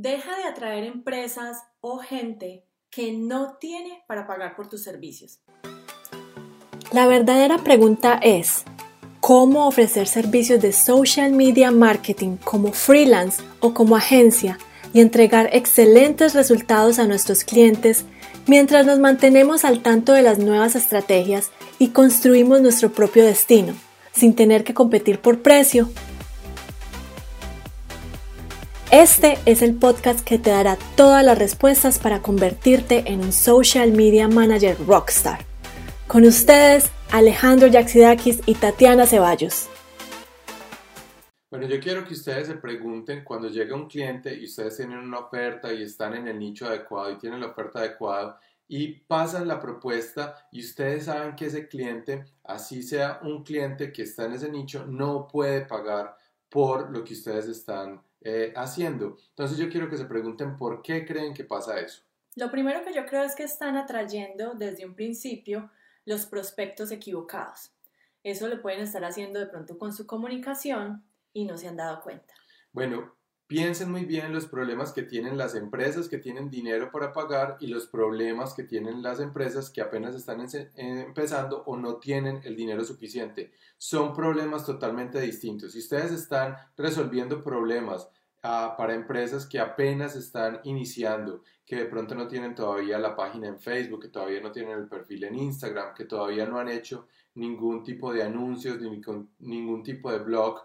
Deja de atraer empresas o gente que no tiene para pagar por tus servicios. La verdadera pregunta es, ¿cómo ofrecer servicios de social media marketing como freelance o como agencia y entregar excelentes resultados a nuestros clientes mientras nos mantenemos al tanto de las nuevas estrategias y construimos nuestro propio destino, sin tener que competir por precio? Este es el podcast que te dará todas las respuestas para convertirte en un social media manager rockstar. Con ustedes, Alejandro Yaxidakis y Tatiana Ceballos. Bueno, yo quiero que ustedes se pregunten cuando llega un cliente y ustedes tienen una oferta y están en el nicho adecuado y tienen la oferta adecuada y pasan la propuesta y ustedes saben que ese cliente, así sea un cliente que está en ese nicho, no puede pagar por lo que ustedes están eh, haciendo. Entonces yo quiero que se pregunten por qué creen que pasa eso. Lo primero que yo creo es que están atrayendo desde un principio los prospectos equivocados. Eso lo pueden estar haciendo de pronto con su comunicación y no se han dado cuenta. Bueno, piensen muy bien los problemas que tienen las empresas que tienen dinero para pagar y los problemas que tienen las empresas que apenas están empezando o no tienen el dinero suficiente. Son problemas totalmente distintos. Si ustedes están resolviendo problemas ah, para empresas que apenas están iniciando, que de pronto no tienen todavía la página en Facebook, que todavía no tienen el perfil en Instagram, que todavía no han hecho ningún tipo de anuncios, ni ningún tipo de blog,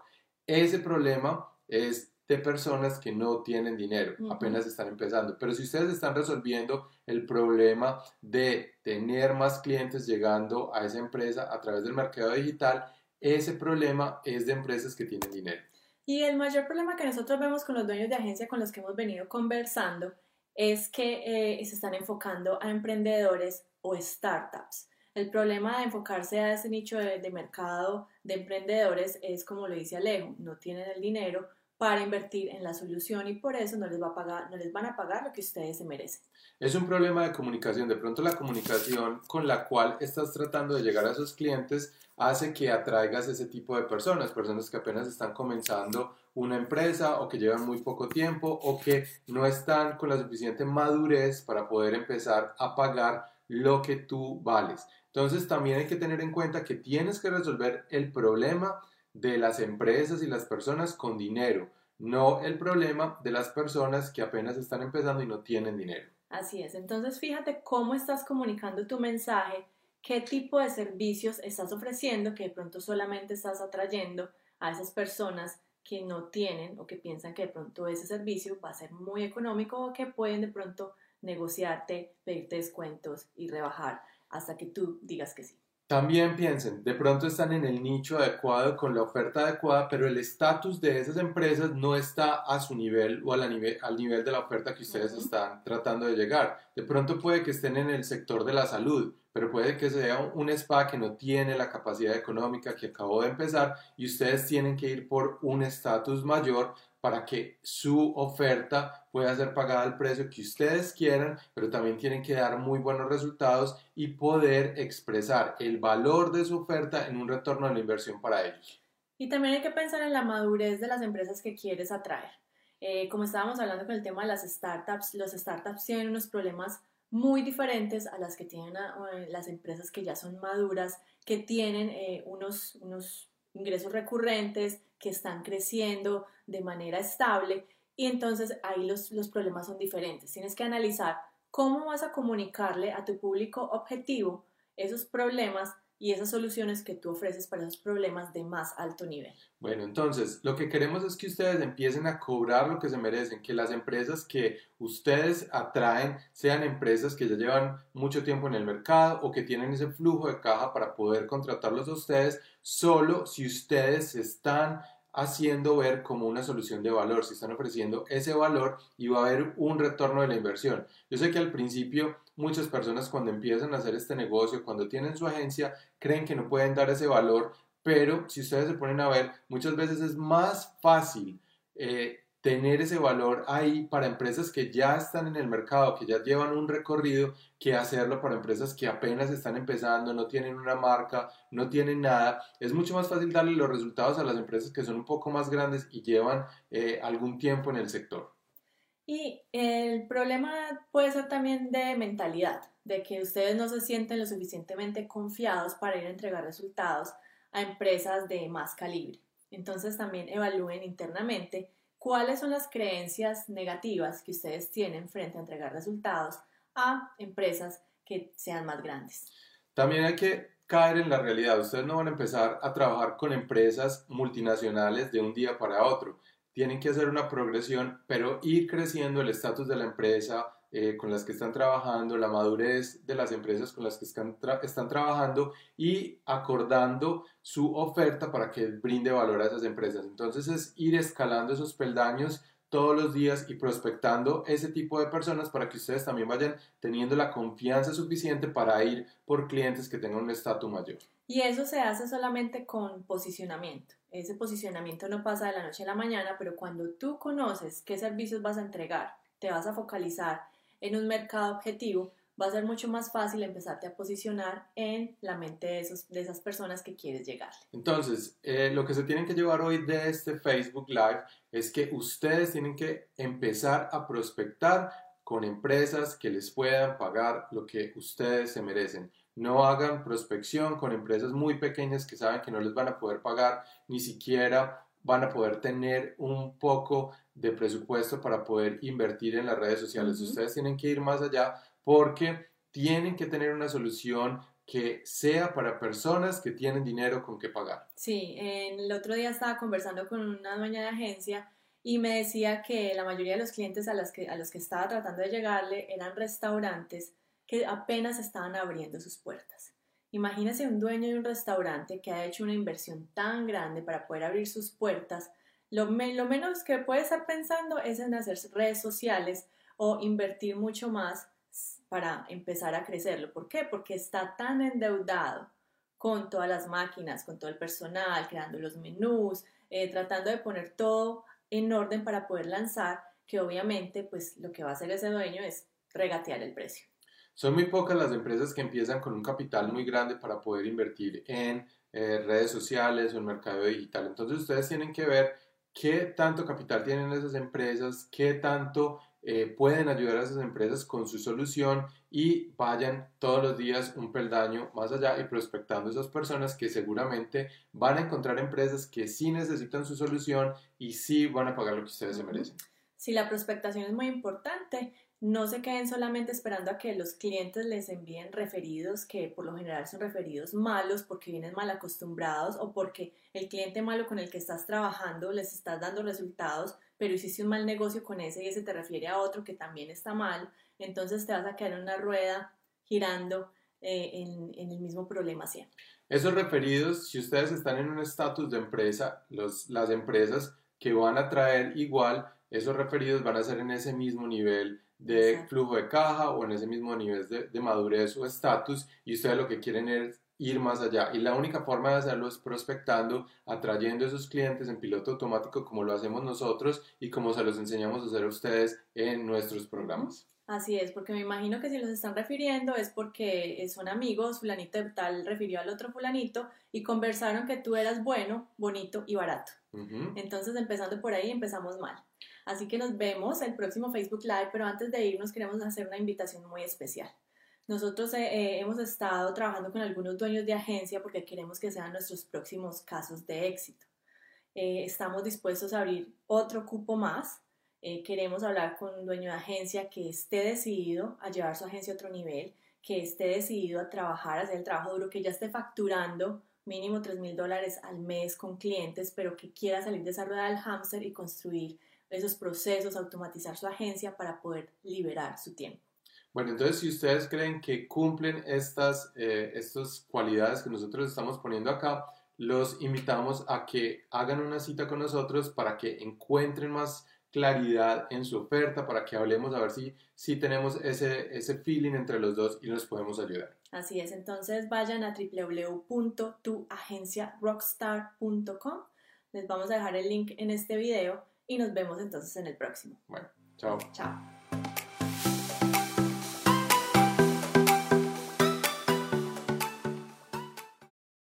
ese problema es de personas que no tienen dinero, apenas están empezando. Pero si ustedes están resolviendo el problema de tener más clientes llegando a esa empresa a través del mercado digital, ese problema es de empresas que tienen dinero. Y el mayor problema que nosotros vemos con los dueños de agencia con los que hemos venido conversando es que eh, se están enfocando a emprendedores o startups. El problema de enfocarse a ese nicho de, de mercado de emprendedores es, como lo dice Alejo, no tienen el dinero para invertir en la solución y por eso no les, va a pagar, no les van a pagar lo que ustedes se merecen. Es un problema de comunicación. De pronto la comunicación con la cual estás tratando de llegar a esos clientes hace que atraigas ese tipo de personas, personas que apenas están comenzando una empresa o que llevan muy poco tiempo o que no están con la suficiente madurez para poder empezar a pagar lo que tú vales. Entonces también hay que tener en cuenta que tienes que resolver el problema de las empresas y las personas con dinero, no el problema de las personas que apenas están empezando y no tienen dinero. Así es, entonces fíjate cómo estás comunicando tu mensaje, qué tipo de servicios estás ofreciendo, que de pronto solamente estás atrayendo a esas personas que no tienen o que piensan que de pronto ese servicio va a ser muy económico o que pueden de pronto negociarte, pedirte descuentos y rebajar hasta que tú digas que sí. También piensen, de pronto están en el nicho adecuado, con la oferta adecuada, pero el estatus de esas empresas no está a su nivel o al nivel, al nivel de la oferta que ustedes están tratando de llegar. De pronto puede que estén en el sector de la salud, pero puede que sea un spa que no tiene la capacidad económica que acabó de empezar y ustedes tienen que ir por un estatus mayor para que su oferta pueda ser pagada al precio que ustedes quieran, pero también tienen que dar muy buenos resultados y poder expresar el valor de su oferta en un retorno de la inversión para ellos. Y también hay que pensar en la madurez de las empresas que quieres atraer. Eh, como estábamos hablando con el tema de las startups, los startups tienen unos problemas muy diferentes a las que tienen eh, las empresas que ya son maduras, que tienen eh, unos, unos ingresos recurrentes, que están creciendo de manera estable y entonces ahí los, los problemas son diferentes. Tienes que analizar cómo vas a comunicarle a tu público objetivo esos problemas y esas soluciones que tú ofreces para esos problemas de más alto nivel. Bueno, entonces lo que queremos es que ustedes empiecen a cobrar lo que se merecen, que las empresas que ustedes atraen sean empresas que ya llevan mucho tiempo en el mercado o que tienen ese flujo de caja para poder contratarlos a ustedes solo si ustedes están haciendo ver como una solución de valor, si están ofreciendo ese valor y va a haber un retorno de la inversión. Yo sé que al principio muchas personas cuando empiezan a hacer este negocio, cuando tienen su agencia, creen que no pueden dar ese valor, pero si ustedes se ponen a ver, muchas veces es más fácil eh, tener ese valor ahí para empresas que ya están en el mercado, que ya llevan un recorrido, que hacerlo para empresas que apenas están empezando, no tienen una marca, no tienen nada. Es mucho más fácil darle los resultados a las empresas que son un poco más grandes y llevan eh, algún tiempo en el sector. Y el problema puede ser también de mentalidad, de que ustedes no se sienten lo suficientemente confiados para ir a entregar resultados a empresas de más calibre. Entonces también evalúen internamente cuáles son las creencias negativas que ustedes tienen frente a entregar resultados a empresas que sean más grandes. También hay que caer en la realidad. Ustedes no van a empezar a trabajar con empresas multinacionales de un día para otro. Tienen que hacer una progresión, pero ir creciendo el estatus de la empresa eh, con las que están trabajando, la madurez de las empresas con las que están, están trabajando y acordando su oferta para que brinde valor a esas empresas. Entonces es ir escalando esos peldaños todos los días y prospectando ese tipo de personas para que ustedes también vayan teniendo la confianza suficiente para ir por clientes que tengan un estatus mayor. Y eso se hace solamente con posicionamiento. Ese posicionamiento no pasa de la noche a la mañana, pero cuando tú conoces qué servicios vas a entregar, te vas a focalizar en un mercado objetivo, va a ser mucho más fácil empezarte a posicionar en la mente de, esos, de esas personas que quieres llegar. Entonces, eh, lo que se tienen que llevar hoy de este Facebook Live es que ustedes tienen que empezar a prospectar con empresas que les puedan pagar lo que ustedes se merecen. No hagan prospección con empresas muy pequeñas que saben que no les van a poder pagar, ni siquiera van a poder tener un poco de presupuesto para poder invertir en las redes sociales. Ustedes tienen que ir más allá porque tienen que tener una solución que sea para personas que tienen dinero con que pagar. Sí, el otro día estaba conversando con una dueña de agencia y me decía que la mayoría de los clientes a los que, a los que estaba tratando de llegarle eran restaurantes que apenas estaban abriendo sus puertas. Imagínese un dueño de un restaurante que ha hecho una inversión tan grande para poder abrir sus puertas. Lo, menos que puede estar pensando es en hacer redes sociales o invertir mucho más para empezar a crecerlo. ¿Por qué? Porque está tan endeudado con todas las máquinas, con todo el personal, creando los menús, eh, tratando de poner todo en orden para poder lanzar, que obviamente pues lo que va a hacer ese dueño es regatear el precio. Son muy pocas las empresas que empiezan con un capital muy grande para poder invertir en eh, redes sociales o en mercado digital. Entonces ustedes tienen que ver qué tanto capital tienen esas empresas, qué tanto eh, pueden ayudar a esas empresas con su solución y vayan todos los días un peldaño más allá y prospectando a esas personas que seguramente van a encontrar empresas que sí necesitan su solución y sí van a pagar lo que ustedes se merecen. Sí, la prospectación es muy importante no se queden solamente esperando a que los clientes les envíen referidos, que por lo general son referidos malos porque vienen mal acostumbrados o porque el cliente malo con el que estás trabajando les estás dando resultados, pero hiciste un mal negocio con ese y ese te refiere a otro que también está mal, entonces te vas a quedar en una rueda girando eh, en, el mismo problema siempre. Esos referidos, si ustedes están en un estatus de empresa, las empresas que van a traer igual, esos referidos van a ser en ese mismo nivel de flujo de caja o en ese mismo nivel de, madurez o estatus y ustedes lo que quieren es ir más allá. Y la única forma de hacerlo es prospectando, atrayendo a esos clientes en piloto automático como lo hacemos nosotros y como se los enseñamos a hacer a ustedes en nuestros programas. Así es, porque me imagino que si los están refiriendo es porque son amigos, fulanito de tal refirió al otro fulanito y conversaron que tú eras bueno, bonito y barato. Entonces, empezando por ahí, empezamos mal. Así que nos vemos el próximo Facebook Live, pero antes de irnos queremos hacer una invitación muy especial. Nosotros eh, eh, hemos estado trabajando con algunos dueños de agencia porque queremos que sean nuestros próximos casos de éxito. Eh, estamos dispuestos a abrir otro cupo más. queremos hablar con un dueño de agencia que esté decidido a llevar su agencia a otro nivel, que esté decidido a trabajar, a hacer el trabajo duro, que ya esté facturando mínimo 3 mil dólares al mes con clientes, pero que quiera salir de esa rueda del hámster y construir esos procesos, automatizar su agencia para poder liberar su tiempo. Bueno, entonces si ustedes creen que cumplen estas, eh, estas cualidades que nosotros estamos poniendo acá, los invitamos a que hagan una cita con nosotros para que encuentren más claridad en su oferta, para que hablemos a ver si, si tenemos ese, ese feeling entre los dos y nos podemos ayudar. Así es, entonces vayan a www.tuagenciarockstar.com. Les vamos a dejar el link en este video y nos vemos entonces en el próximo. Bueno, chao. Chao.